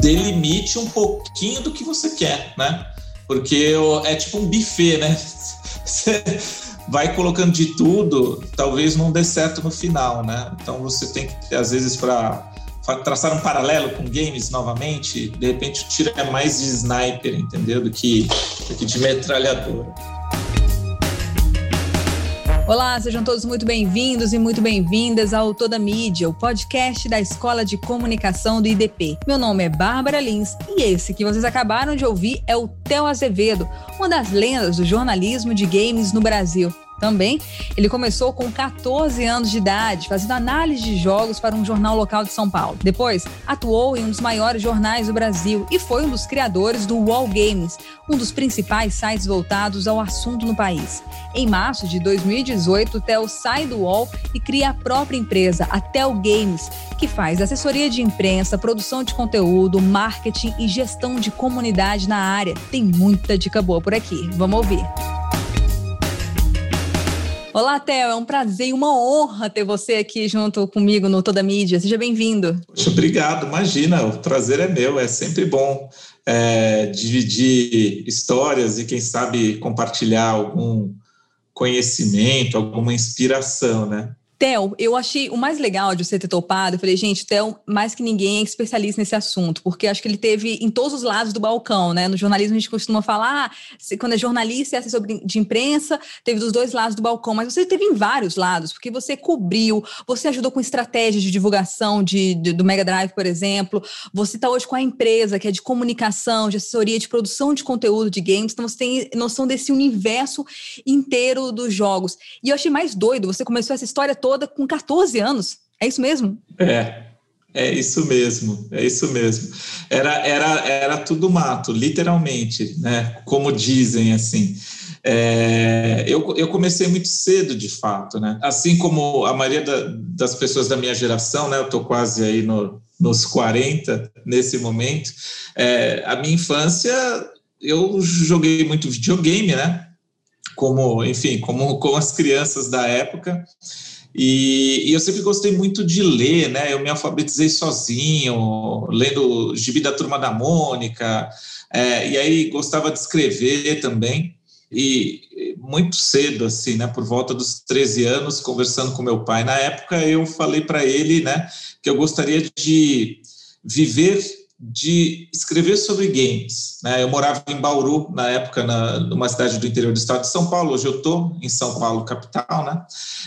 delimite um pouquinho do que você quer, né? Porque é tipo um buffet, né? Você vai colocando de tudo, talvez não dê certo no final, né? Então você tem que, às vezes, para traçar um paralelo com games novamente, de repente o tiro é mais de sniper, entendeu? Do que, do que de metralhadora. Olá, sejam todos muito bem-vindos e muito bem-vindas ao Toda Mídia, o podcast da Escola de Comunicação do IDP. Meu nome é Bárbara Lins e esse que vocês acabaram de ouvir é o Theo Azevedo, uma das lendas do jornalismo de games no Brasil. Também, ele começou com 14 anos de idade, fazendo análise de jogos para um jornal local de São Paulo. Depois, atuou em um dos maiores jornais do Brasil e foi um dos criadores do Wall Games, um dos principais sites voltados ao assunto no país. Em março de 2018, o Theo sai do Wall e cria a própria empresa, a Tel Games, que faz assessoria de imprensa, produção de conteúdo, marketing e gestão de comunidade na área. Tem muita dica boa por aqui. Vamos ouvir. Olá, Theo, é um prazer e uma honra ter você aqui junto comigo no Toda Mídia. Seja bem-vindo. Obrigado, imagina, o prazer é meu, é sempre bom é, dividir histórias e, quem sabe, compartilhar algum conhecimento, alguma inspiração, né? Theo, eu achei o mais legal de você ter topado. Eu falei, gente, Theo, mais que ninguém é especialista nesse assunto, porque acho que ele teve em todos os lados do balcão, né? No jornalismo a gente costuma falar, ah, quando é jornalista e assessor de imprensa, teve dos dois lados do balcão, mas você teve em vários lados, porque você cobriu, você ajudou com estratégias de divulgação de, de do Mega Drive, por exemplo. Você está hoje com a empresa que é de comunicação, de assessoria, de produção de conteúdo de games, então você tem noção desse universo inteiro dos jogos. E eu achei mais doido, você começou essa história toda toda com 14 anos. É isso mesmo? É, é isso mesmo, é isso mesmo. Era, era, era tudo mato, literalmente, né? Como dizem assim. É, eu, eu comecei muito cedo, de fato, né? Assim como a maioria da, das pessoas da minha geração, né? Eu estou quase aí no, nos 40 nesse momento. É, a minha infância, eu joguei muito videogame, né? Como, enfim, como com as crianças da época. E, e, eu sempre gostei muito de ler, né? Eu me alfabetizei sozinho, lendo Gibi da Turma da Mônica, é, e aí gostava de escrever também. E muito cedo, assim, né? Por volta dos 13 anos, conversando com meu pai na época, eu falei para ele, né, que eu gostaria de viver de escrever sobre games. Né? Eu morava em Bauru, na época, na, numa cidade do interior do estado de São Paulo. Hoje eu estou em São Paulo, capital. Né?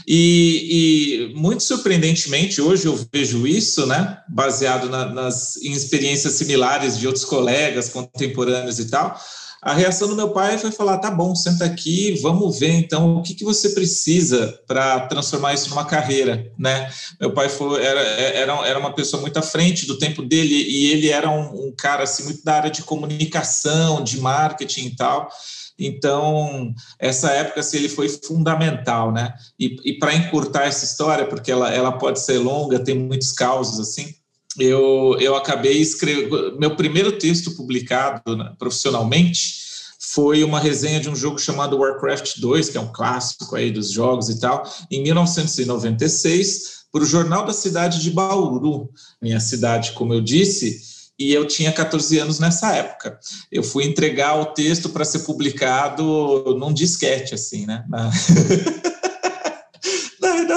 E, e, muito surpreendentemente, hoje eu vejo isso, né? baseado na, nas, em experiências similares de outros colegas contemporâneos e tal a reação do meu pai foi falar: tá bom, senta aqui, vamos ver então o que, que você precisa para transformar isso numa carreira, né? Meu pai foi, era, era, era uma pessoa muito à frente do tempo dele e ele era um, um cara assim, muito da área de comunicação, de marketing e tal. Então, essa época assim, ele foi fundamental, né? E, e para encurtar essa história, porque ela, ela pode ser longa, tem muitos causos assim, eu, eu acabei escrevendo. Meu primeiro texto publicado né, profissionalmente foi uma resenha de um jogo chamado Warcraft 2, que é um clássico aí dos jogos e tal, em 1996, para o Jornal da Cidade de Bauru, minha cidade, como eu disse, e eu tinha 14 anos nessa época. Eu fui entregar o texto para ser publicado num disquete, assim, né? Na...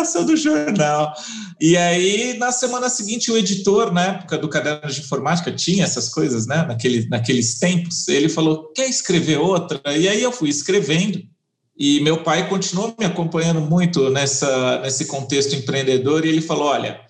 redação do jornal. E aí, na semana seguinte, o editor, na época do caderno de informática, tinha essas coisas, né? Naquele, naqueles tempos, ele falou: quer escrever outra? E aí eu fui escrevendo. E meu pai continuou me acompanhando muito nessa, nesse contexto empreendedor, e ele falou: olha,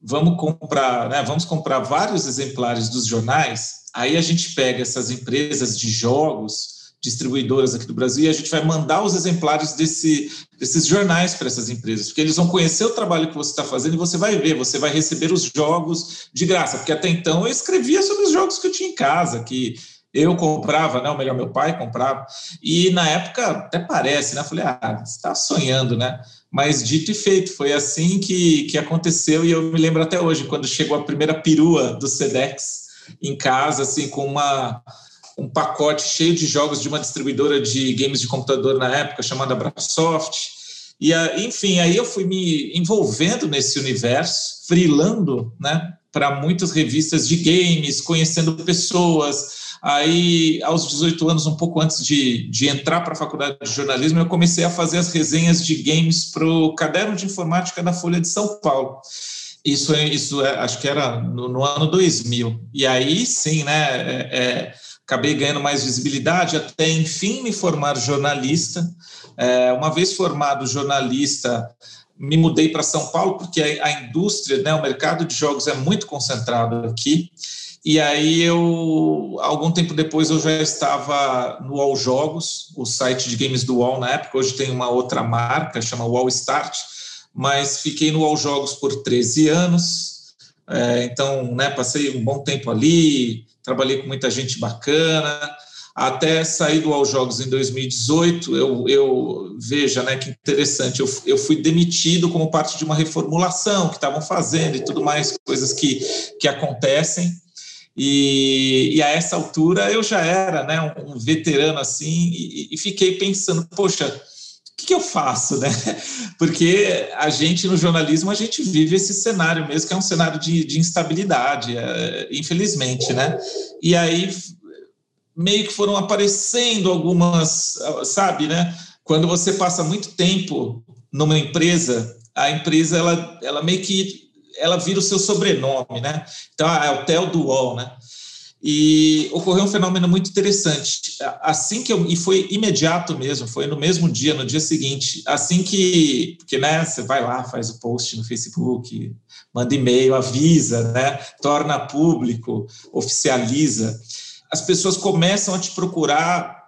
vamos comprar, né, vamos comprar vários exemplares dos jornais, aí a gente pega essas empresas de jogos distribuidoras aqui do Brasil e a gente vai mandar os exemplares desse, desses jornais para essas empresas, porque eles vão conhecer o trabalho que você está fazendo e você vai ver, você vai receber os jogos de graça, porque até então eu escrevia sobre os jogos que eu tinha em casa, que eu comprava, né? Ou melhor, meu pai comprava. E na época até parece, né? Falei, ah, você está sonhando, né? Mas dito e feito, foi assim que, que aconteceu, e eu me lembro até hoje, quando chegou a primeira perua do Sedex em casa, assim, com uma um pacote cheio de jogos de uma distribuidora de games de computador na época, chamada Brasoft. E, enfim, aí eu fui me envolvendo nesse universo, frilando, né? para muitas revistas de games, conhecendo pessoas. Aí, aos 18 anos, um pouco antes de, de entrar para a faculdade de jornalismo, eu comecei a fazer as resenhas de games para o caderno de informática da Folha de São Paulo. Isso, isso é, acho que era no, no, ano 2000. E aí, sim, né, é, é, acabei ganhando mais visibilidade até, enfim, me formar jornalista. É, uma vez formado jornalista, me mudei para São Paulo, porque a, a indústria, né, o mercado de jogos é muito concentrado aqui. E aí eu, algum tempo depois, eu já estava no All Jogos, o site de games do Wall na época, hoje tem uma outra marca, chama Wall Start, mas fiquei no All Jogos por 13 anos, é, então, né, passei um bom tempo ali, trabalhei com muita gente bacana, até sair do All Jogos em 2018, eu, eu veja, né, que interessante, eu, eu fui demitido como parte de uma reformulação que estavam fazendo e tudo mais, coisas que, que acontecem, e, e, a essa altura eu já era né, um, veterano assim, e, e, fiquei pensando, poxa, que, que, eu faço, né? Porque a gente no jornalismo a gente vive esse cenário mesmo, que é um cenário de, de instabilidade, é, infelizmente, né? E aí meio que foram aparecendo algumas, sabe, né? Quando você passa muito tempo numa empresa, a empresa ela, ela meio que ela vira o seu sobrenome, né? Então, é o do UOL, né? E ocorreu um fenômeno muito interessante. Assim que eu, e foi imediato mesmo, foi no mesmo dia, no dia seguinte, assim que, porque né, você vai lá, faz o post no Facebook, manda e-mail, avisa, né, torna público, oficializa, as pessoas começam a te procurar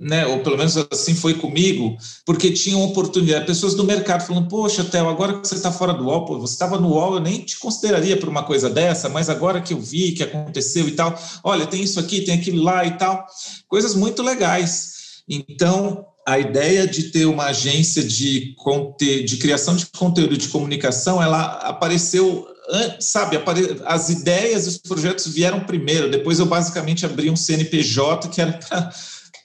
né, ou pelo menos assim foi comigo, porque tinham oportunidade, pessoas do mercado falando, poxa, Theo, agora que você está fora do UOL, pô, você estava no UOL, eu nem te consideraria para uma coisa dessa, mas agora que eu vi que aconteceu e tal, olha, tem isso aqui, tem aquilo lá e tal, coisas muito legais. Então, a ideia de ter uma agência de, de criação de conteúdo de comunicação, ela apareceu sabe, as ideias, os projetos vieram primeiro, depois eu basicamente abri um CNPJ que era para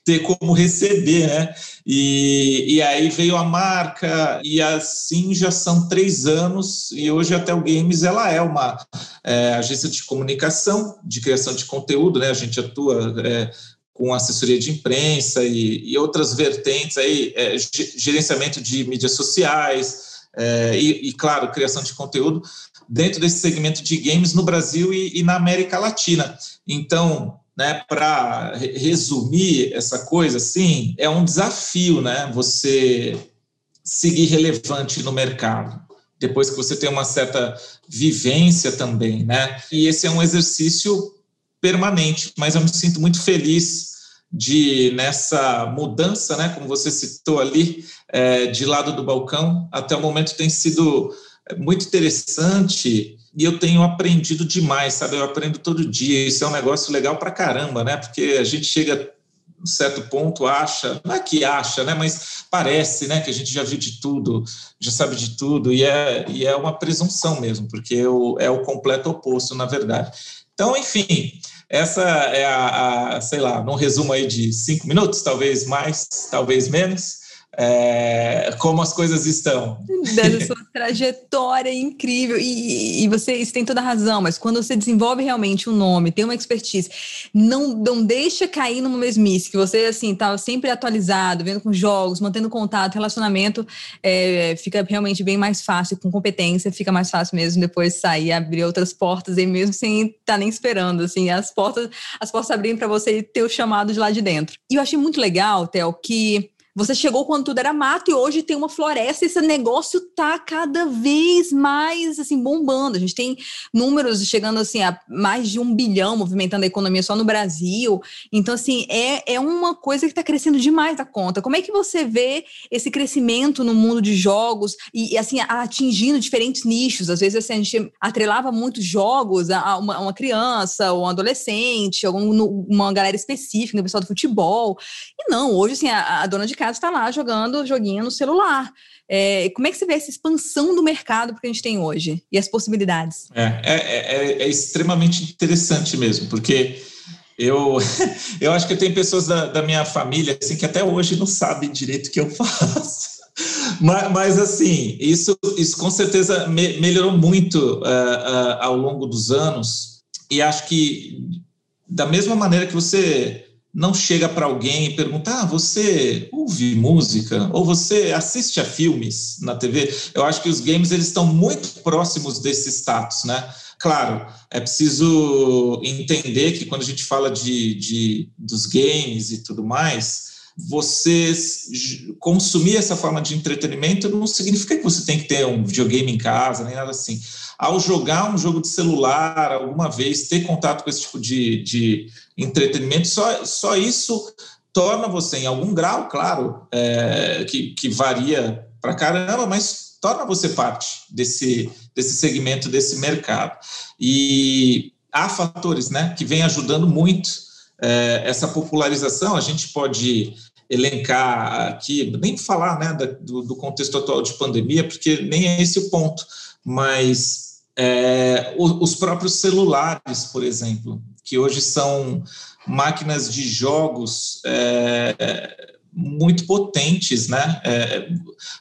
ter como receber, né? E, e aí veio a marca, e assim já são três anos, e hoje a Tel Games ela é uma é, agência de comunicação, de criação de conteúdo, né? A gente atua é, com assessoria de imprensa e, e outras vertentes aí, é, gerenciamento de mídias sociais, é, e, e, claro, criação de conteúdo dentro desse segmento de games no Brasil e, e na América Latina. Então, né, para resumir essa coisa assim, é um desafio, né, você seguir relevante no mercado. Depois que você tem uma certa vivência também, né? E esse é um exercício permanente, mas eu me sinto muito feliz de nessa mudança, né, como você citou ali, é, de lado do balcão, até o momento tem sido muito interessante e eu tenho aprendido demais, sabe? Eu aprendo todo dia. Isso é um negócio legal para caramba, né? Porque a gente chega um certo ponto acha, não é que acha, né, mas parece, né, que a gente já viu de tudo, já sabe de tudo, e é, e é uma presunção mesmo, porque é o, é o completo oposto, na verdade. Então, enfim, essa é a, a sei lá, num resumo aí de cinco minutos, talvez mais, talvez menos, é, como as coisas estão. Dessa sua trajetória incrível. E, e você, tem toda a razão, mas quando você desenvolve realmente um nome, tem uma expertise, não, não deixa cair numa mesmice, que você, assim, tá sempre atualizado, vendo com jogos, mantendo contato, relacionamento, é, fica realmente bem mais fácil, com competência, fica mais fácil mesmo depois sair, abrir outras portas, aí mesmo sem estar tá nem esperando, assim, as portas, as portas abrindo para você ter o chamado de lá de dentro. E eu achei muito legal, Theo, que você chegou quando tudo era mato e hoje tem uma floresta e esse negócio tá cada vez mais assim bombando. A gente tem números chegando assim a mais de um bilhão movimentando a economia só no Brasil. Então, assim, é, é uma coisa que está crescendo demais da conta. Como é que você vê esse crescimento no mundo de jogos e, assim, atingindo diferentes nichos? Às vezes assim, a gente atrelava muitos jogos a uma, uma criança ou um adolescente, ou uma galera específica, o pessoal do futebol. E não, hoje, assim, a, a dona de casa mercado está lá jogando joguinho no celular. É, como é que você vê essa expansão do mercado que a gente tem hoje e as possibilidades? É, é, é, é extremamente interessante mesmo, porque eu, eu acho que tem pessoas da, da, minha família assim, que até hoje não sabem direito o que eu faço. mas, mas, assim, isso, isso com certeza me, melhorou muito uh, uh, ao longo dos anos, e acho que da mesma maneira que você não chega para alguém e pergunta: ah, você ouve música ou você assiste a filmes na TV? Eu acho que os games eles estão muito próximos desse status, né? Claro, é preciso entender que quando a gente fala de, de dos games e tudo mais, você consumir essa forma de entretenimento não significa que você tem que ter um videogame em casa, nem nada assim. Ao jogar um jogo de celular alguma vez, ter contato com esse tipo de, de entretenimento, só, só isso torna você, em algum grau, claro, é, que, que varia para caramba, mas torna você parte desse, desse segmento, desse mercado. E há fatores né, que vêm ajudando muito é, essa popularização. A gente pode elencar aqui, nem falar né, do, do, contexto atual de pandemia, porque nem é esse o ponto, mas é, os próprios celulares, por exemplo, que hoje são máquinas de jogos é, muito potentes, né? É,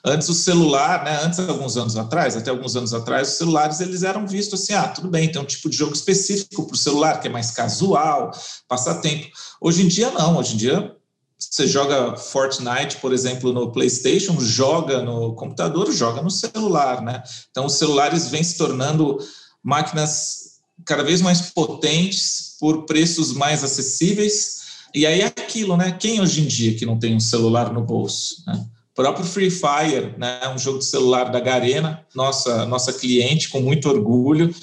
antes o celular, né? Antes alguns anos atrás, até alguns anos atrás, os celulares eles eram vistos assim, ah, tudo bem, tem um tipo de jogo específico para o celular que é mais casual, passatempo. Hoje em dia não, hoje em dia você joga Fortnite, por exemplo, no PlayStation, joga no computador, joga no celular, né? Então, os celulares vêm se tornando máquinas cada vez mais potentes por preços mais acessíveis. E aí é aquilo, né? Quem hoje em dia que não tem um celular no bolso, né? O próprio Free Fire, né? Um jogo de celular da Garena, nossa nossa cliente com muito orgulho,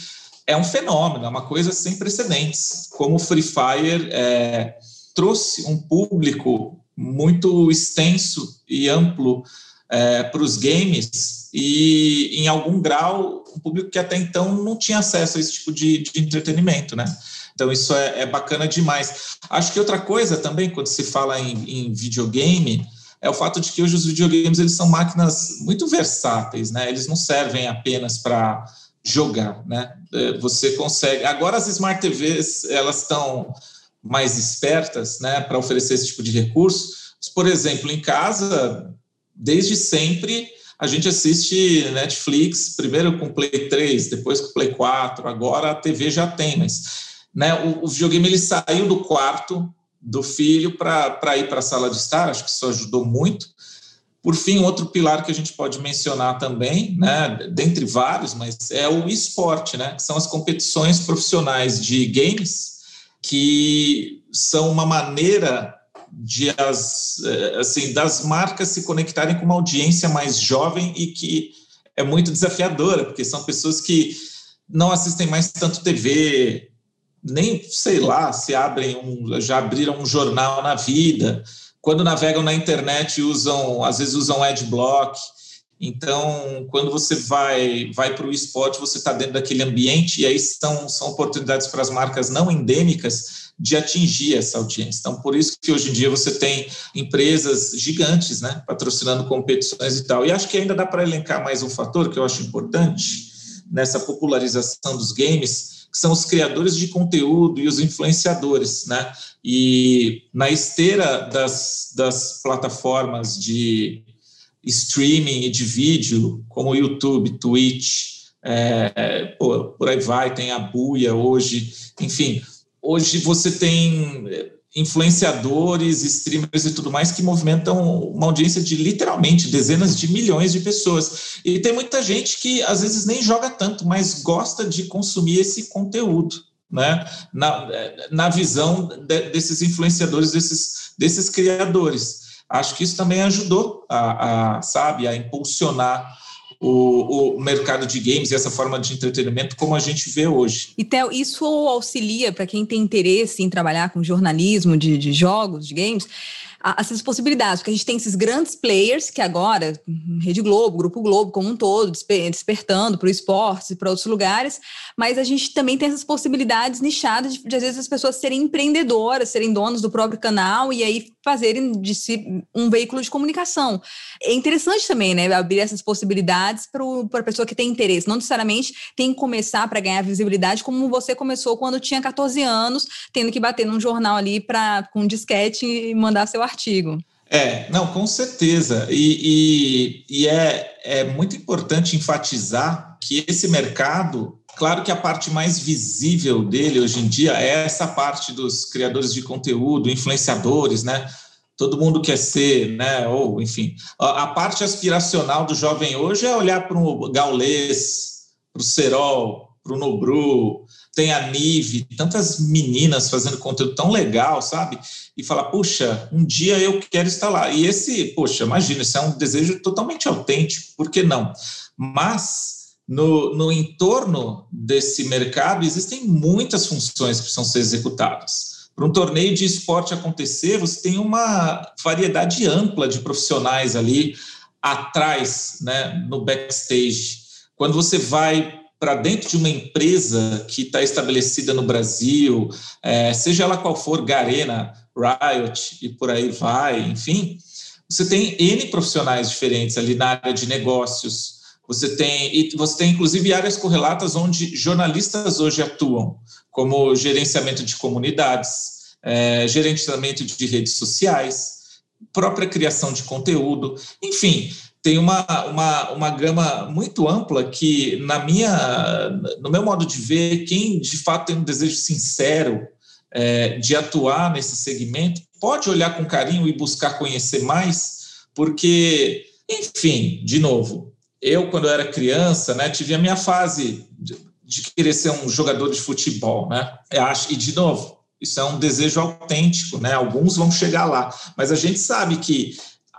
é um fenômeno, é uma coisa sem precedentes. Como o Free Fire é, trouxe um público muito extenso e amplo é, para os games e, em algum grau, um público que até então não tinha acesso a esse tipo de, de entretenimento, né? Então, isso é, é, bacana demais. Acho que outra coisa também, quando se fala em, em, videogame, é o fato de que hoje os videogames eles são máquinas muito versáteis, né? Eles não servem apenas para jogar, né? É, você consegue... Agora, as Smart TVs, elas estão mais espertas né, para oferecer esse tipo de recurso. Por exemplo, em casa, desde sempre, a gente assiste Netflix, primeiro com Play 3, depois com Play 4, agora a TV já tem, mas né, o, o videogame ele saiu do quarto do filho para ir para a sala de estar, acho que isso ajudou muito. Por fim, outro pilar que a gente pode mencionar também, né, dentre vários, mas é o esporte, né, que são as competições profissionais de games, que são uma maneira de as, eh, assim, das marcas se conectarem com uma audiência mais jovem e que é muito desafiadora, porque são pessoas que não assistem mais tanto TV, nem, sei lá, se abrem um, já abriram um jornal na vida, quando navegam na internet usam, às vezes usam adblock, então, quando você vai, vai para o esporte, você está dentro daquele ambiente, e aí são, são oportunidades para as marcas não endêmicas de atingir essa audiência. Então, por isso que hoje em dia você tem empresas gigantes, né, patrocinando competições e tal. E acho que ainda dá para elencar mais um fator que eu acho importante nessa popularização dos games, que são os criadores de conteúdo e os influenciadores, né? E na esteira das, das plataformas de streaming de vídeo, como YouTube, Twitch, é, pô, por aí vai, tem a Buia hoje, enfim, hoje você tem influenciadores, streamers e tudo mais que movimentam uma audiência de literalmente dezenas de milhões de pessoas. E tem muita gente que às vezes nem joga tanto, mas gosta de consumir esse conteúdo. Né? Na, na visão de, desses influenciadores, desses, desses criadores acho que isso também ajudou a, a sabe, a impulsionar o, o, mercado de games e essa forma de entretenimento como a gente vê hoje. E Theo, isso auxilia para quem tem interesse em trabalhar com jornalismo de, de jogos, de games, essas possibilidades, porque a gente tem esses grandes players que agora, Rede Globo, Grupo Globo como um todo, despertando para o esporte e para outros lugares, mas a gente também tem essas possibilidades nichadas de, de, às vezes as pessoas serem empreendedoras, serem donos do próprio canal e aí fazerem de si um veículo de comunicação. É interessante também, né, abrir essas possibilidades para a pessoa que tem interesse, não necessariamente tem que começar para ganhar visibilidade como você começou quando tinha 14 anos, tendo que bater num jornal ali para com um disquete e mandar seu artigo. É, não, com certeza. E, e, e é, é muito importante enfatizar que esse mercado Claro que a parte mais visível dele hoje em dia é essa parte dos criadores de conteúdo, influenciadores, né? Todo mundo quer ser, né? Ou, enfim, a, parte aspiracional do jovem hoje é olhar para o Gaulês, para o Serol, para o Nobru, tem a Nive, tantas meninas fazendo conteúdo tão legal, sabe? E falar, puxa, um dia eu quero estar lá. E esse, poxa, imagina, isso é um desejo totalmente autêntico, por que não? Mas no, no entorno desse mercado existem muitas funções que precisam ser executadas. Para um torneio de esporte acontecer, você tem uma variedade ampla de profissionais ali atrás, né, no backstage. Quando você vai para dentro de uma empresa que está estabelecida no Brasil, é, seja ela qual for, Garena, Riot e por aí vai, enfim, você tem N profissionais diferentes ali na área de negócios. Você tem, e você tem inclusive áreas correlatas onde jornalistas hoje atuam, como gerenciamento de comunidades, é, gerenciamento de redes sociais, própria criação de conteúdo, enfim, tem uma, uma, uma gama muito ampla que, na minha, no meu modo de ver, quem de fato tem um desejo sincero é, de atuar nesse segmento, pode olhar com carinho e buscar conhecer mais, porque, enfim, de novo, eu, quando eu era criança, né, tive a minha fase de, de querer ser um jogador de futebol, né? Eu acho, e, de novo, isso é um desejo autêntico, né? Alguns vão chegar lá, mas a gente sabe que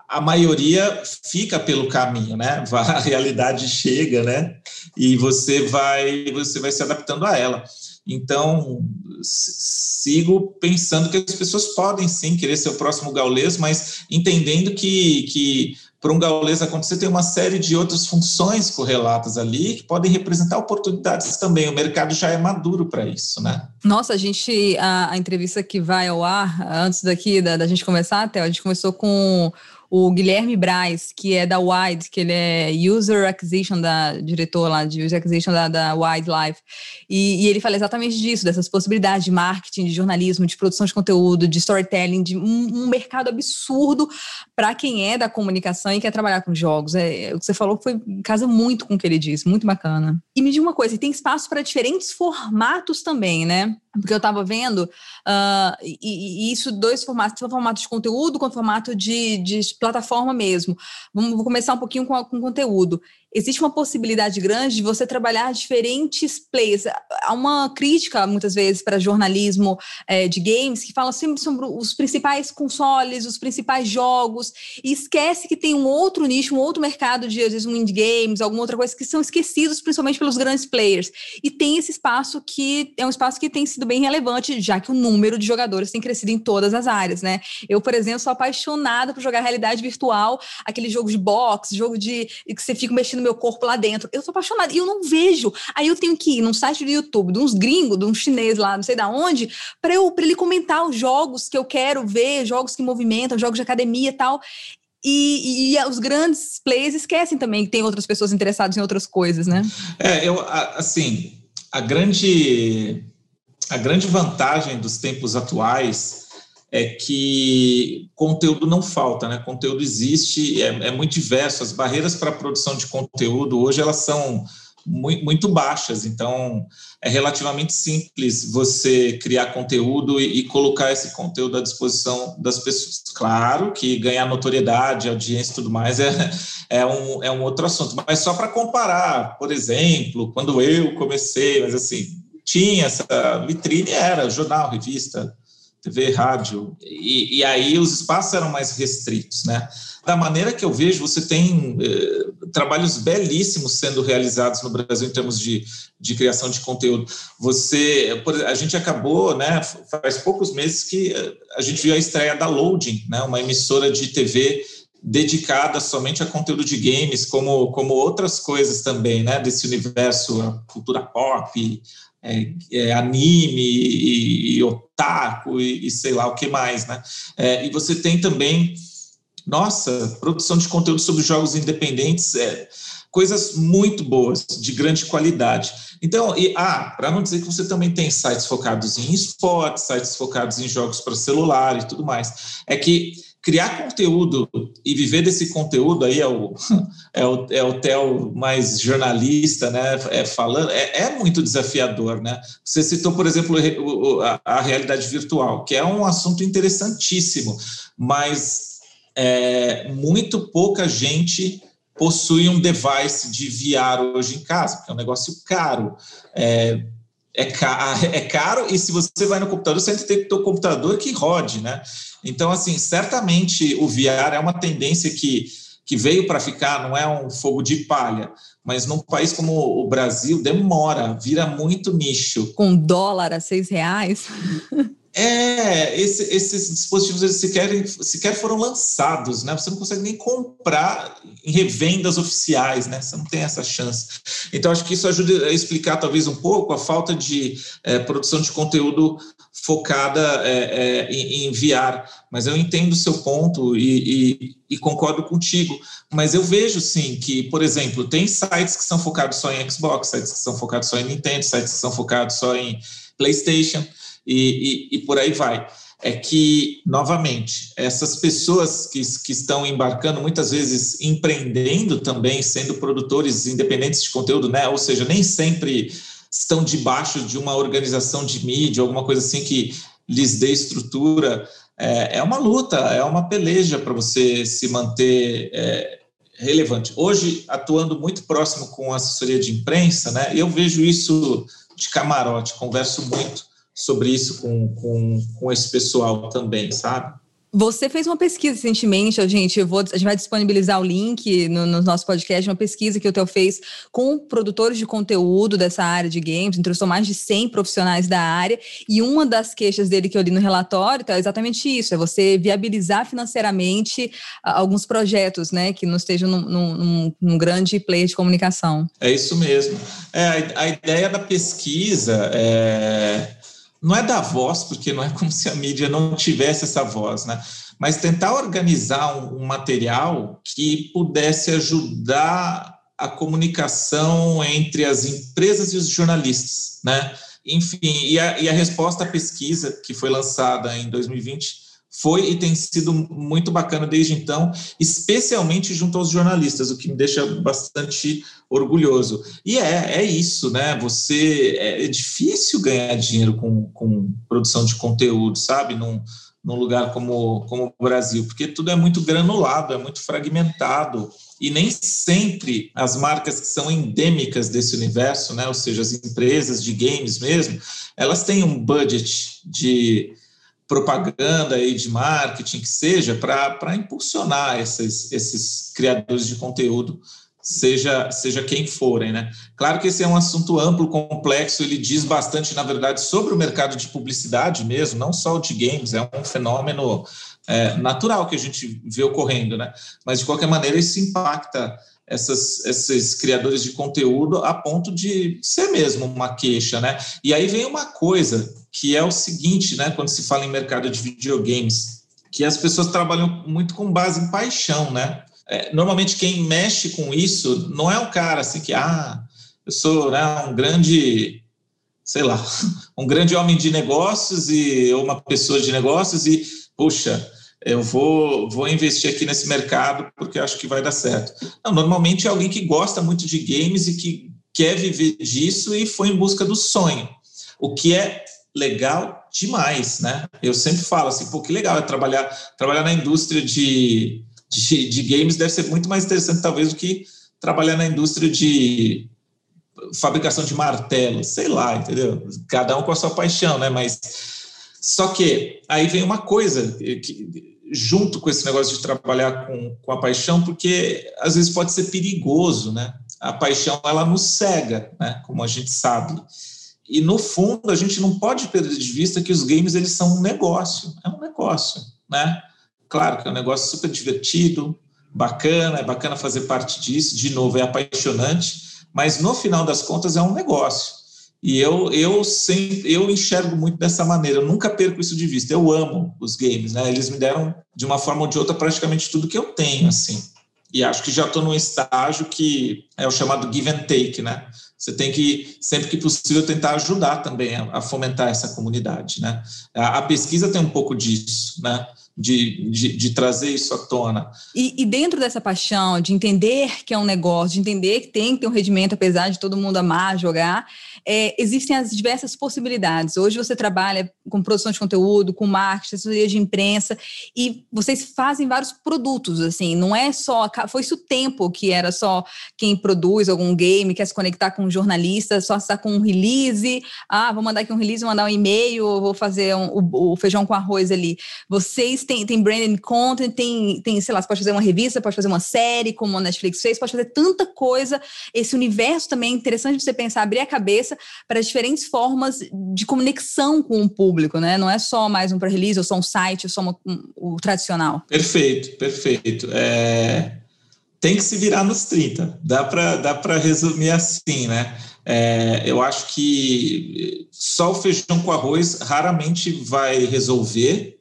a maioria fica pelo caminho, né? A realidade chega, né? E você vai, você vai se adaptando a ela. Então, sigo pensando que as pessoas podem sim querer ser o próximo gaulês, mas entendendo que, que para um gaulês acontecer, tem uma série de outras funções correlatas ali que podem representar oportunidades também. O mercado já é maduro para isso, né? Nossa, a gente, a, a, entrevista que vai ao ar, antes daqui da, da gente começar, até a gente começou com o Guilherme Braz, que é da Wide, que ele é User Acquisition, da, diretor lá de User Acquisition da, da Wildlife, e, e, ele fala exatamente disso, dessas possibilidades de marketing, de jornalismo, de produção de conteúdo, de storytelling, de um, um mercado absurdo para quem é da comunicação e quer trabalhar com jogos. É, o que você falou foi casa muito com o que ele disse, muito bacana. E me diga uma coisa, tem espaço para diferentes formatos também, né? Porque eu estava vendo, uh, e, e, isso, dois formatos, tanto formato de conteúdo quanto formato de, de plataforma mesmo. Vamos vou começar um pouquinho com, com conteúdo existe uma possibilidade grande de você trabalhar diferentes plays. Há uma crítica, muitas vezes, para jornalismo é, de games, que fala sempre sobre os principais consoles, os principais jogos, e esquece que tem um outro nicho, um outro mercado de, às vezes, um indie games, alguma outra coisa, que são esquecidos principalmente pelos grandes players. E tem esse espaço que é um espaço que tem sido bem relevante, já que o número de jogadores tem crescido em todas as áreas, né? Eu, por exemplo, sou apaixonada por jogar realidade virtual, aquele jogo de boxe, jogo de que você fica mexendo meu corpo lá dentro. Eu sou apaixonada e eu não vejo. Aí eu tenho que ir num site do YouTube, de uns gringos, de um chinês lá, não sei da onde, para eu para ele comentar os jogos que eu quero ver, jogos que movimentam, jogos de academia e tal. E, e, os grandes players esquecem também que tem outras pessoas interessadas em outras coisas, né? É, eu assim, a grande a grande vantagem dos tempos atuais é que conteúdo não falta, né? Conteúdo existe, é, é muito diverso. As barreiras para a produção de conteúdo hoje elas são muito, muito, baixas, então é relativamente simples você criar conteúdo e, e, colocar esse conteúdo à disposição das pessoas. Claro que ganhar notoriedade, audiência e tudo mais é, é, um, é um outro assunto, mas só para comparar, por exemplo, quando eu comecei, mas assim, tinha essa vitrine, era jornal, revista, TV, rádio, e, e, aí os espaços eram mais restritos, né? Da maneira que eu vejo, você tem eh, trabalhos belíssimos sendo realizados no Brasil em termos de, de criação de conteúdo. Você, a gente acabou, né? Faz poucos meses que eh, a gente viu a estreia da Loading, né? Uma emissora de TV dedicada somente a conteúdo de games, como, como outras coisas também, né? Desse universo, a cultura pop, é, é, anime e, e otaku e, e, sei lá o que mais, né? É, e você tem também, nossa, produção de conteúdo sobre jogos independentes. É, coisas muito boas, de grande qualidade. Então, e, ah, para não dizer que você também tem sites focados em esportes, sites focados em jogos para celular e tudo mais, é que criar conteúdo e viver desse conteúdo aí é o, é o, é o Theo mais jornalista, né? É, falando, é, é, muito desafiador, né? Você citou, por exemplo, a, a, realidade virtual, que é um assunto interessantíssimo, mas é, muito pouca gente possui um device de VR hoje em casa, porque é um negócio caro. É, é, é caro e se você vai no computador, você tem que ter o computador que rode, né? Então, assim, certamente o VR é uma tendência que, que veio para ficar, não é um fogo de palha, mas num país como o Brasil, demora, vira muito nicho. Com dólar a seis reais? É, esse, esses dispositivos eles sequer, sequer foram lançados, né? Você não consegue nem comprar em revendas oficiais, né? Você não tem essa chance. Então, acho que isso ajuda a explicar talvez um pouco a falta de é, produção de conteúdo focada é, é, em, em VR. Mas eu entendo o seu ponto e, e, e, concordo contigo. Mas eu vejo sim que, por exemplo, tem sites que são focados só em Xbox, sites que são focados só em Nintendo, sites que são focados só em PlayStation e, e, e por aí vai é que, novamente, essas pessoas que, que estão embarcando, muitas vezes empreendendo também, sendo produtores independentes de conteúdo, né? Ou seja, nem sempre estão debaixo de uma organização de mídia, alguma coisa assim que lhes dê estrutura. É, é uma luta, é uma peleja para você se manter é, relevante. Hoje, atuando muito próximo com a assessoria de imprensa, né? Eu vejo isso de camarote, converso muito sobre isso com, com, com esse pessoal também, sabe? Você fez uma pesquisa recentemente, gente. Eu vou, a gente vai disponibilizar o link no, no nosso podcast, uma pesquisa que o Theo fez com produtores de conteúdo dessa área de games, entrevistou mais de 100 profissionais da área, e uma das queixas dele que eu li no relatório é exatamente isso: é você viabilizar financeiramente alguns projetos, né, que não estejam num, num, num grande player de comunicação. É isso mesmo. É, a, a ideia da pesquisa é não é da voz, porque não é como se a mídia não tivesse essa voz, né? Mas tentar organizar um, um material que pudesse ajudar a comunicação entre as empresas e os jornalistas, né? Enfim, e a, e a resposta à pesquisa que foi lançada em 2020 foi e tem sido muito bacana desde então, especialmente junto aos jornalistas, o que me deixa bastante orgulhoso. E é, é isso, né? Você é, é difícil ganhar dinheiro com, com produção de conteúdo, sabe? Num, num lugar como, como o Brasil, porque tudo é muito granulado, é muito fragmentado. E nem sempre as marcas que são endêmicas desse universo, né, ou seja, as empresas de games mesmo, elas têm um budget de propaganda e de marketing que seja para impulsionar esses, esses criadores de conteúdo, seja, seja quem forem, né? Claro que esse é um assunto amplo, complexo, ele diz bastante, na verdade, sobre o mercado de publicidade mesmo, não só o de games, é um fenômeno é, natural que a gente vê ocorrendo, né? Mas, de qualquer maneira, isso impacta essas, esses criadores de conteúdo a ponto de ser mesmo uma queixa, né? E aí vem uma coisa que é o seguinte, né, quando se fala em mercado de videogames, que as pessoas trabalham muito com base em paixão, né? É, normalmente quem mexe com isso não é um cara assim que, ah, eu sou né, um grande, sei lá, um grande homem de negócios e uma pessoa de negócios e, puxa, eu vou, vou investir aqui nesse mercado porque acho que vai dar certo. Não, normalmente é alguém que gosta muito de games e que quer viver disso e foi em busca do sonho. O que é legal demais, né? Eu sempre falo assim, pô, que legal é trabalhar, trabalhar na indústria de, de, de games deve ser muito mais interessante, talvez, do que trabalhar na indústria de fabricação de martelos, sei lá, entendeu? Cada um com a sua paixão, né? Mas só que aí vem uma coisa que, junto com esse negócio de trabalhar com, com a paixão, porque às vezes pode ser perigoso, né? A paixão ela nos cega, né? Como a gente sabe. E no fundo a gente não pode perder de vista que os games eles são um negócio, é um negócio, né? Claro que é um negócio super divertido, bacana, é bacana fazer parte disso, de novo é apaixonante, mas no final das contas é um negócio. E eu eu sempre eu enxergo muito dessa maneira, eu nunca perco isso de vista. Eu amo os games, né? Eles me deram de uma forma ou de outra praticamente tudo que eu tenho, assim. E acho que já estou num estágio que é o chamado give and take, né? Você tem que, sempre que possível, tentar ajudar também a, fomentar essa comunidade, né? A, a, pesquisa tem um pouco disso, né? De, de, de trazer isso à tona. E, e, dentro dessa paixão, de entender que é um negócio, de entender que tem que ter um rendimento, apesar de todo mundo amar jogar, é, existem as diversas possibilidades. Hoje você trabalha com produção de conteúdo, com marketing, assessoria de imprensa, e vocês fazem vários produtos, assim, não é só. Foi isso o tempo que era só quem produz algum game, quer se conectar com um jornalista, só estar com um release, ah, vou mandar aqui um release, vou mandar um e-mail, vou fazer um, o, o, feijão com arroz ali. Vocês têm, têm branding content, tem, tem, sei lá, você pode fazer uma revista, pode fazer uma série, como a Netflix fez, pode fazer tanta coisa. Esse universo também é interessante você pensar, abrir a cabeça para diferentes formas de conexão com o público, né? Não é só mais um pré-release, ou só um site, ou só um, um, o tradicional. Perfeito, perfeito. É... Tem que se virar nos 30, dá para dá resumir assim, né? É, eu acho que só o feijão com arroz raramente vai resolver,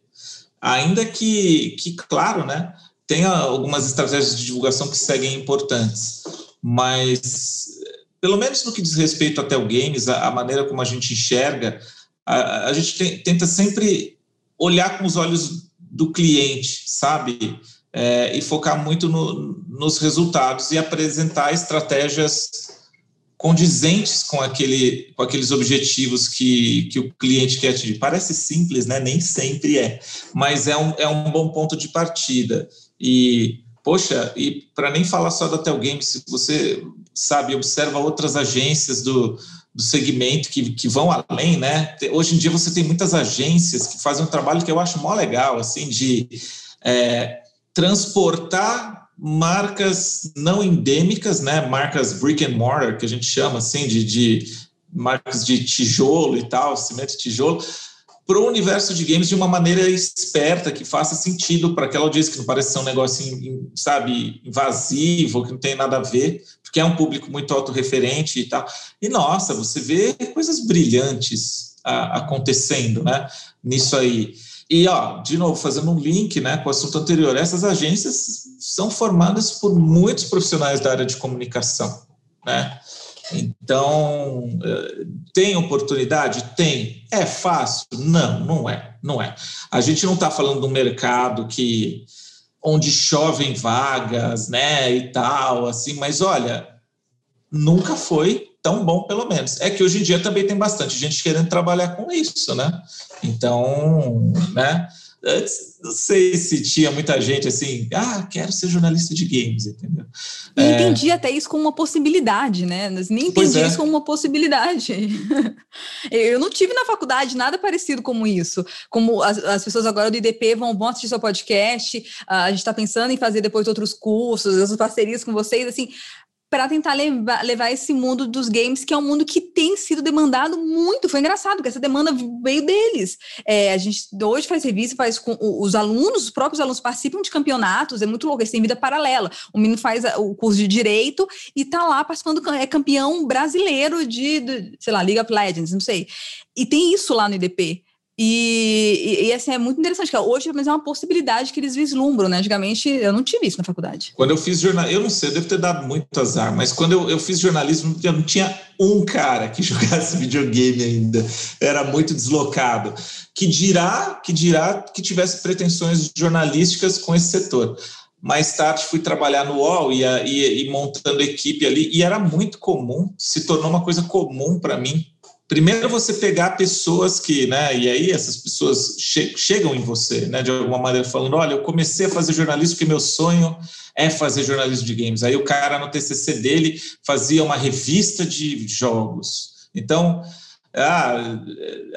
ainda que, que claro, né? Tem algumas estratégias de divulgação que seguem importantes, mas pelo menos no que diz respeito até o games, a, a maneira como a gente enxerga, a, a gente tenta sempre olhar com os olhos do cliente, sabe? É, e focar muito no, nos resultados e apresentar estratégias condizentes com, aquele, com aqueles objetivos que, que o cliente quer atingir. Parece simples, né? Nem sempre é, mas é um, é um bom ponto de partida. E, poxa, e para nem falar só da Telgame, se você sabe, observa outras agências do, do segmento que, que vão além, né? Hoje em dia você tem muitas agências que fazem um trabalho que eu acho mó legal, assim, de é, transportar marcas não endêmicas, né? Marcas brick and mortar, que a gente chama assim, de, de marcas de tijolo e tal, cimento e tijolo, para o universo de games de uma maneira esperta, que faça sentido para aquela audiência, que não parece ser um negócio, sabe, invasivo, que não tem nada a ver, porque é um público muito autorreferente e tal. E, nossa, você vê coisas brilhantes a, acontecendo, né, nisso aí. E, ó, de novo, fazendo um link né, com o assunto anterior, essas agências são formadas por muitos profissionais da área de comunicação, né? Então, eh, tem oportunidade? Tem. É fácil? Não, não é. Não é. A gente não está falando de um mercado que onde chovem vagas, né, e tal, assim, mas olha, nunca foi tão bom, pelo menos. É que hoje em dia também tem bastante gente querendo trabalhar com isso, né? Então, né? Antes, não sei se tinha muita gente assim, ah, quero ser jornalista de games, entendeu? E é... entendi até isso como uma possibilidade, né? Nem entendi é. isso como uma possibilidade. eu não tive na faculdade nada parecido como isso. Como as, as pessoas agora do IDP vão, vão assistir seu podcast, a gente está pensando em fazer depois outros cursos, as parcerias com vocês, assim, para tentar levar, levar esse mundo dos games, que é um mundo que tem sido demandado muito. Foi engraçado, porque essa demanda veio deles. É, a gente hoje faz revista, faz com os alunos, os próprios alunos participam de campeonatos, é muito louco, eles têm vida paralela. O menino faz o curso de direito e tá lá participando, é campeão brasileiro de, de sei lá, League of Legends, não sei. E tem isso lá no IDP. E, e, e, assim, é muito interessante, que hoje mas é uma possibilidade que eles vislumbram, né? Antigamente eu não tive isso na faculdade. Quando eu fiz jornalismo, eu não sei, eu devo ter dado muito azar, mas quando eu, eu fiz jornalismo, eu não tinha um cara que jogasse videogame ainda. Era muito deslocado. Que dirá, que dirá que tivesse pretensões jornalísticas com esse setor. Mais tarde fui trabalhar no UOL e, e, e montando equipe ali, e era muito comum, se tornou uma coisa comum para mim primeiro você pegar pessoas que, né, e aí essas pessoas che chegam em você, né, de alguma maneira falando, olha, eu comecei a fazer jornalismo porque meu sonho é fazer jornalismo de games. Aí o cara no TCC dele fazia uma revista de jogos. Então, ah,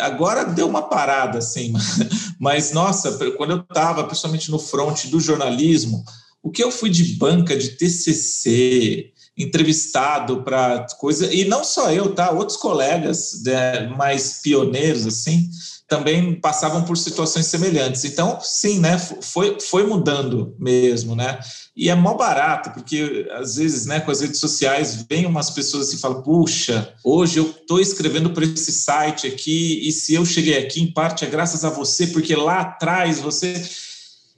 agora deu uma parada assim, mas nossa, quando eu estava principalmente no front do jornalismo, o que eu fui de banca de TCC, entrevistado para coisa, e não só eu, tá? Outros colegas né, mais pioneiros, assim, também passavam por situações semelhantes. Então, sim, né? Foi, foi mudando mesmo, né? E é mó barato, porque às vezes, né, com as redes sociais, vem umas pessoas e falam: puxa, hoje eu estou escrevendo para esse site aqui, e se eu cheguei aqui, em parte é graças a você, porque lá atrás você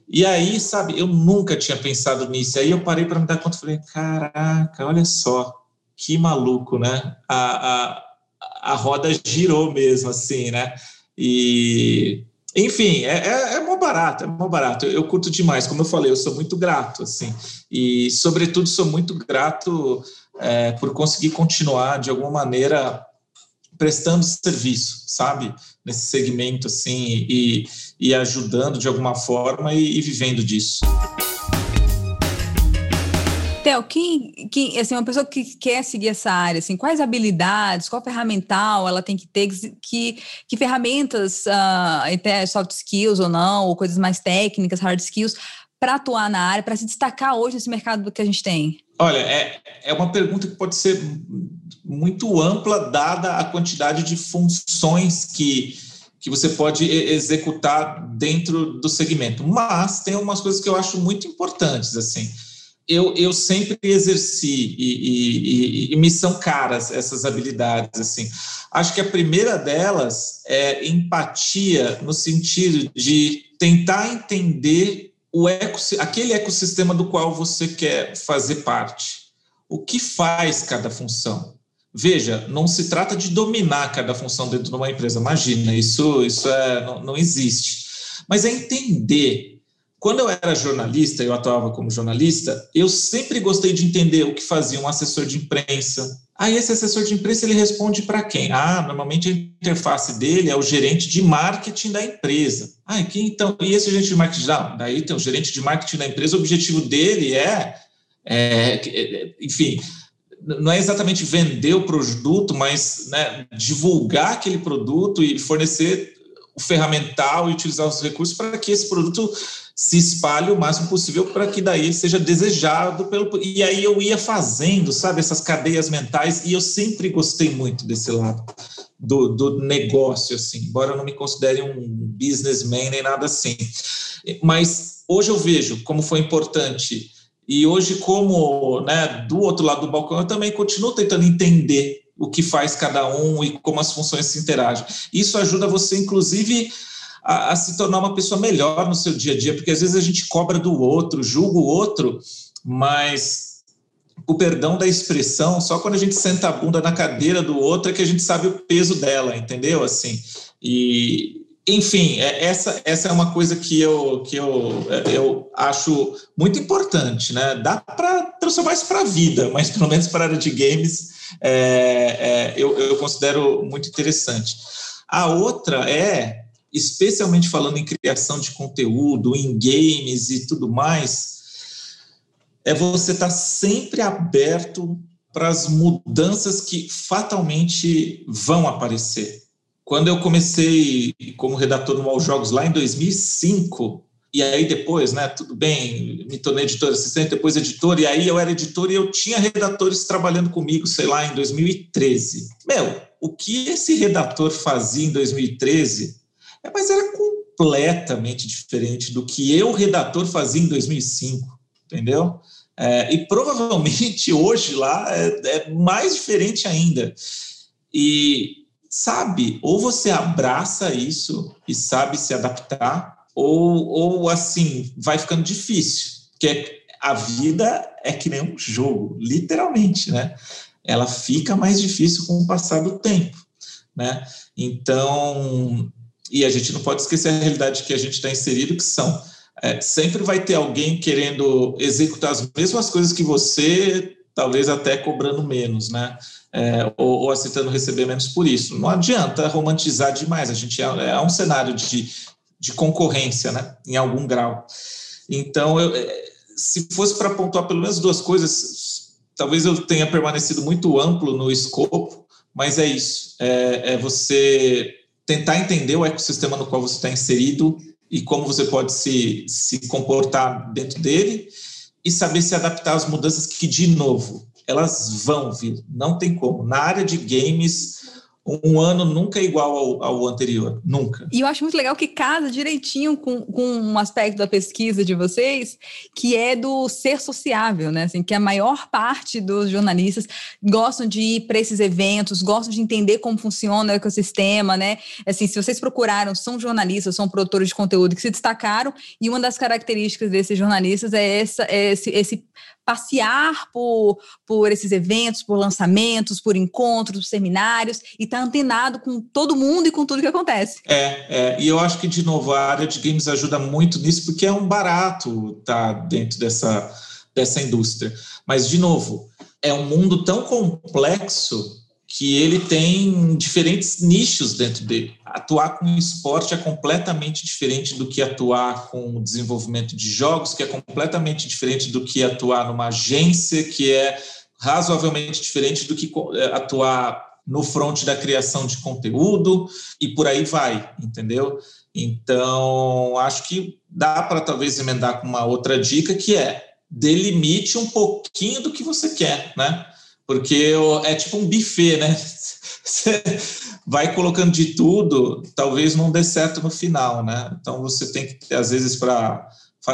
E aí, sabe, eu nunca tinha pensado nisso. Aí eu parei para me dar conta, falei, caraca, olha só, que maluco, né? A, a, a roda girou mesmo, assim, né? E, enfim, é, é, é mó barato, é mó barato. Eu, eu curto demais, como eu falei, eu sou muito grato, assim. E, sobretudo, sou muito grato é, por conseguir continuar, de alguma maneira, prestando serviço, sabe? Nesse segmento, assim, e, e ajudando de alguma forma e, e vivendo disso. Theo, quem, quem, assim, uma pessoa que quer seguir essa área, assim, quais habilidades, qual ferramental ela tem que ter, que, que ferramentas, uh, até soft skills ou não, ou coisas mais técnicas, hard skills, para atuar na área, para se destacar hoje nesse mercado que a gente tem? Olha, é, é uma pergunta que pode ser muito ampla, dada a quantidade de funções que, que você pode executar dentro do segmento. Mas tem algumas coisas que eu acho muito importantes, assim eu, eu sempre exerci e, e, e, e, me são caras essas habilidades assim. Acho que a primeira delas é empatia no sentido de tentar entender o aquele ecossistema do qual você quer fazer parte. O que faz cada função? Veja, não se trata de dominar cada função dentro de uma empresa. Imagina, isso, isso é, não, não existe. Mas é entender quando eu era jornalista, eu atuava como jornalista, eu sempre gostei de entender o que fazia um assessor de imprensa. Aí esse assessor de imprensa ele responde para quem? Ah, normalmente a interface dele é o gerente de marketing da empresa. Ah, e quem então? E esse gerente de marketing? Não, daí tem o gerente de marketing da empresa, o objetivo dele é, é, é enfim, não é exatamente vender o produto, mas né, divulgar aquele produto e fornecer o ferramental e utilizar os recursos para que esse produto se espalhe o máximo possível para que daí seja desejado pelo e aí eu ia fazendo sabe essas cadeias mentais e eu sempre gostei muito desse lado do, do negócio assim embora eu não me considere um businessman nem nada assim. Mas hoje eu vejo como foi importante e hoje como né do outro lado do balcão eu também continuo tentando entender o que faz cada um e como as funções se interagem isso ajuda você inclusive a, a, se tornar uma pessoa melhor no seu dia a dia, porque às vezes a gente cobra do outro, julga o outro, mas o perdão da expressão, só quando a gente senta a bunda na cadeira do outro é que a gente sabe o peso dela, entendeu? Assim, e enfim, é, essa, essa é uma coisa que eu, que eu, eu acho muito importante, né? Dá para transformar isso para a vida, mas pelo menos para a área de games é, é, eu, eu considero muito interessante. A outra é especialmente falando em criação de conteúdo, em games e tudo mais, é você estar tá sempre aberto para as mudanças que fatalmente vão aparecer. Quando eu comecei como redator no All Jogos lá em 2005, e aí depois, né, tudo bem, me tornei editor assistente, depois editor, e aí eu era editor e eu tinha redatores trabalhando comigo, sei lá, em 2013. Meu, o que esse redator fazia em 2013 é, mas era completamente diferente do que eu, redator, fazia em 2005, entendeu? É, e provavelmente hoje lá é, é mais diferente ainda. E sabe, ou você abraça isso e sabe se adaptar, ou, ou assim, vai ficando difícil. Porque a vida é que nem um jogo, literalmente, né? Ela fica mais difícil com o passar do tempo, né? Então, e a gente não pode esquecer a realidade que a gente está inserido, que são é, sempre vai ter alguém querendo executar as mesmas coisas que você, talvez até cobrando menos, né? É, ou, ou, aceitando receber menos por isso. Não adianta romantizar demais, a gente é, é um cenário de, de concorrência, né? Em algum grau. Então, eu, é, se fosse para pontuar pelo menos duas coisas, talvez eu tenha permanecido muito amplo no escopo, mas é isso. É, é você tentar entender o ecossistema no qual você está inserido e como você pode se, se comportar dentro dele e saber se adaptar às mudanças que, de novo, elas vão vir, não tem como. Na área de games, um ano nunca é igual ao, ao, anterior, nunca. E eu acho muito legal que casa direitinho com, com um aspecto da pesquisa de vocês, que é do ser sociável, né? Assim, que a maior parte dos jornalistas gostam de ir para esses eventos, gostam de entender como funciona o ecossistema, né? Assim, se vocês procuraram, são jornalistas, são produtores de conteúdo que se destacaram, e uma das características desses jornalistas é, essa, é esse, esse passear por, por esses eventos, por lançamentos, por encontros, por seminários, e estar tá antenado com todo mundo e com tudo que acontece. É, é, e eu acho que, de novo, a área de games ajuda muito nisso, porque é um barato estar tá dentro dessa, dessa indústria. Mas, de novo, é um mundo tão complexo que ele tem diferentes nichos dentro dele. Atuar com esporte é completamente diferente do que atuar com o desenvolvimento de jogos, que é completamente diferente do que atuar numa agência, que é razoavelmente diferente do que é, atuar no front da criação de conteúdo e por aí vai, entendeu? Então, acho que dá para talvez emendar com uma outra dica que é delimite um pouquinho do que você quer, né? Porque é tipo um buffet, né? Você vai colocando de tudo, talvez não dê certo no final, né? Então você tem que, às vezes, para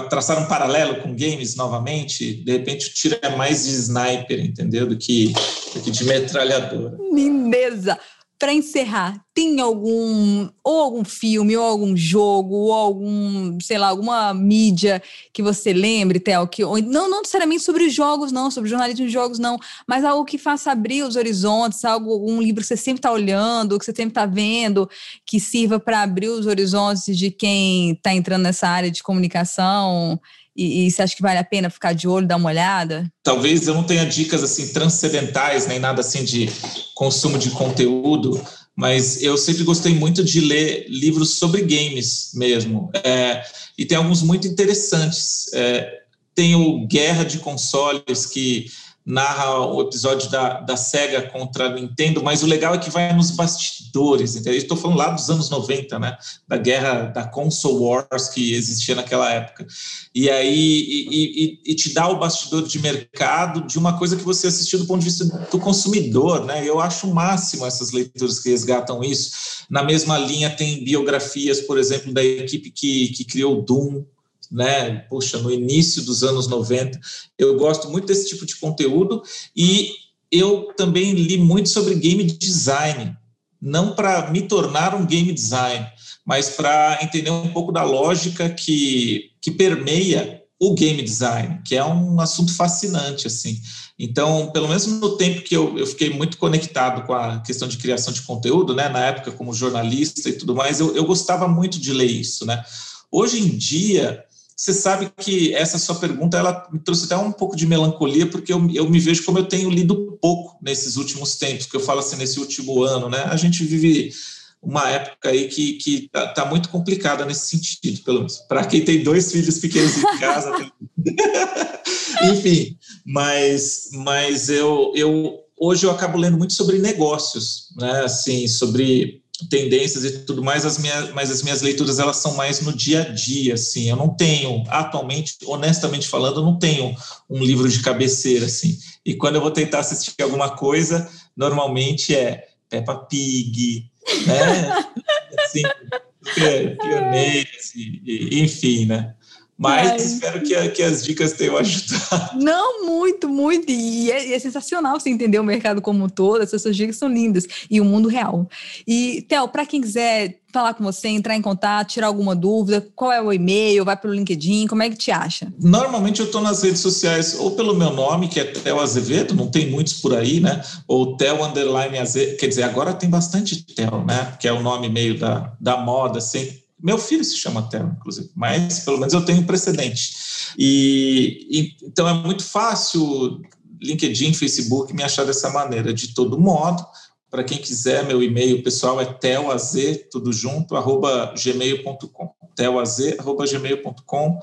traçar um paralelo com games novamente, de repente o tiro é mais de sniper, entendeu? Do que, do que de metralhadora. Lindeza! Para encerrar, tem algum ou algum filme ou algum jogo ou algum, sei lá, alguma mídia que você lembre, Theo, que ou, não não necessariamente sobre jogos não, sobre jornalismo de jogos não, mas algo que faça abrir os horizontes, algo algum livro que você sempre está olhando, que você sempre está vendo, que sirva para abrir os horizontes de quem está entrando nessa área de comunicação e, e, você acha que vale a pena ficar de olho, dar uma olhada? Talvez eu não tenha dicas assim transcendentais, nem nada assim de consumo de conteúdo, mas eu sempre gostei muito de ler livros sobre games mesmo. É, e tem alguns muito interessantes. É, tem o Guerra de Consoles, que narra o episódio da, da SEGA contra a Nintendo, mas o legal é que vai nos bastidores, entendeu? Estou falando lá dos anos 90, né? Da guerra da console wars que existia naquela época. E aí e, e, e, te dá o bastidor de mercado de uma coisa que você assistiu do ponto de vista do consumidor, né? Eu acho o máximo essas leituras que resgatam isso. Na mesma linha tem biografias, por exemplo, da equipe que, que criou Doom, né? Puxa, no início dos anos 90. Eu gosto muito desse tipo de conteúdo e eu também li muito sobre game design, não para me tornar um game design, mas para entender um pouco da lógica que, que permeia o game design, que é um assunto fascinante, assim. Então, pelo menos no tempo que eu, eu fiquei muito conectado com a questão de criação de conteúdo, né, na época como jornalista e tudo mais, eu, eu gostava muito de ler isso, né. Hoje em dia, você sabe que essa sua pergunta ela me trouxe até um pouco de melancolia, porque eu, eu me vejo como eu tenho lido pouco nesses últimos tempos, que eu falo assim, nesse último ano, né? A gente vive uma época aí que, que tá, tá muito complicada nesse sentido, pelo menos. Para quem tem dois filhos pequenos em casa. Enfim, mas, mas eu, eu hoje eu acabo lendo muito sobre negócios, né? Assim, sobre tendências e tudo mais, as minhas, mas as minhas leituras elas são mais no dia a dia, assim. Eu não tenho, atualmente, honestamente falando, eu não tenho um livro de cabeceira, assim. E quando eu vou tentar assistir alguma coisa, normalmente é Peppa Pig, né? assim, pioneiros, enfim, né? Mas, Mas espero que, que, as dicas tenham ajudado. Não, muito, muito. E é, é, sensacional você entender o mercado como um todo. Essas suas dicas são lindas. E o mundo real. E, Theo, para quem quiser falar com você, entrar em contato, tirar alguma dúvida, qual é o e-mail, vai pelo LinkedIn, como é que te acha? Normalmente eu estou nas redes sociais ou pelo meu nome, que é Theo Azevedo, não tem muitos por aí, né? Ou Theo Underline Azevedo, quer dizer, agora tem bastante Theo, né? Que é o nome meio da, da moda, assim meu filho se chama Theo, inclusive, mas pelo menos eu tenho precedente. E, e, então é muito fácil LinkedIn, Facebook me achar dessa maneira. De todo modo, para quem quiser, meu e-mail pessoal é teoaz, tudo junto, arroba gmail.com. teoaz, arroba gmail.com.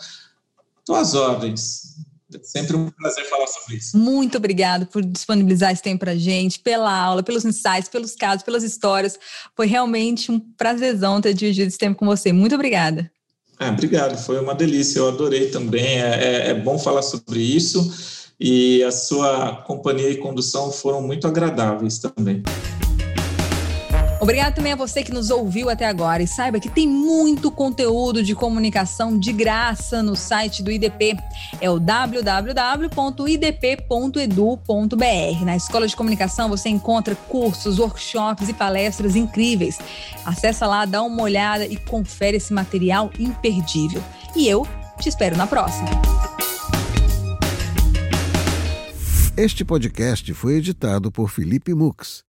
Às ordens. Sempre um prazer falar sobre isso. Muito obrigado por disponibilizar esse tempo para a gente, pela aula, pelos insights, pelos casos, pelas histórias. Foi realmente um prazerzão ter dividido esse tempo com você. Muito obrigada. É, obrigado, foi uma delícia. Eu adorei também. É, é, é bom falar sobre isso e a sua companhia e condução foram muito agradáveis também. Obrigado também a você que nos ouviu até agora e saiba que tem muito conteúdo de comunicação de graça no site do IDP. É o www.idp.edu.br. Na Escola de Comunicação você encontra cursos, workshops e palestras incríveis. Acesse lá, dá uma olhada e confere esse material imperdível. E eu te espero na próxima. Este podcast foi editado por Felipe Mux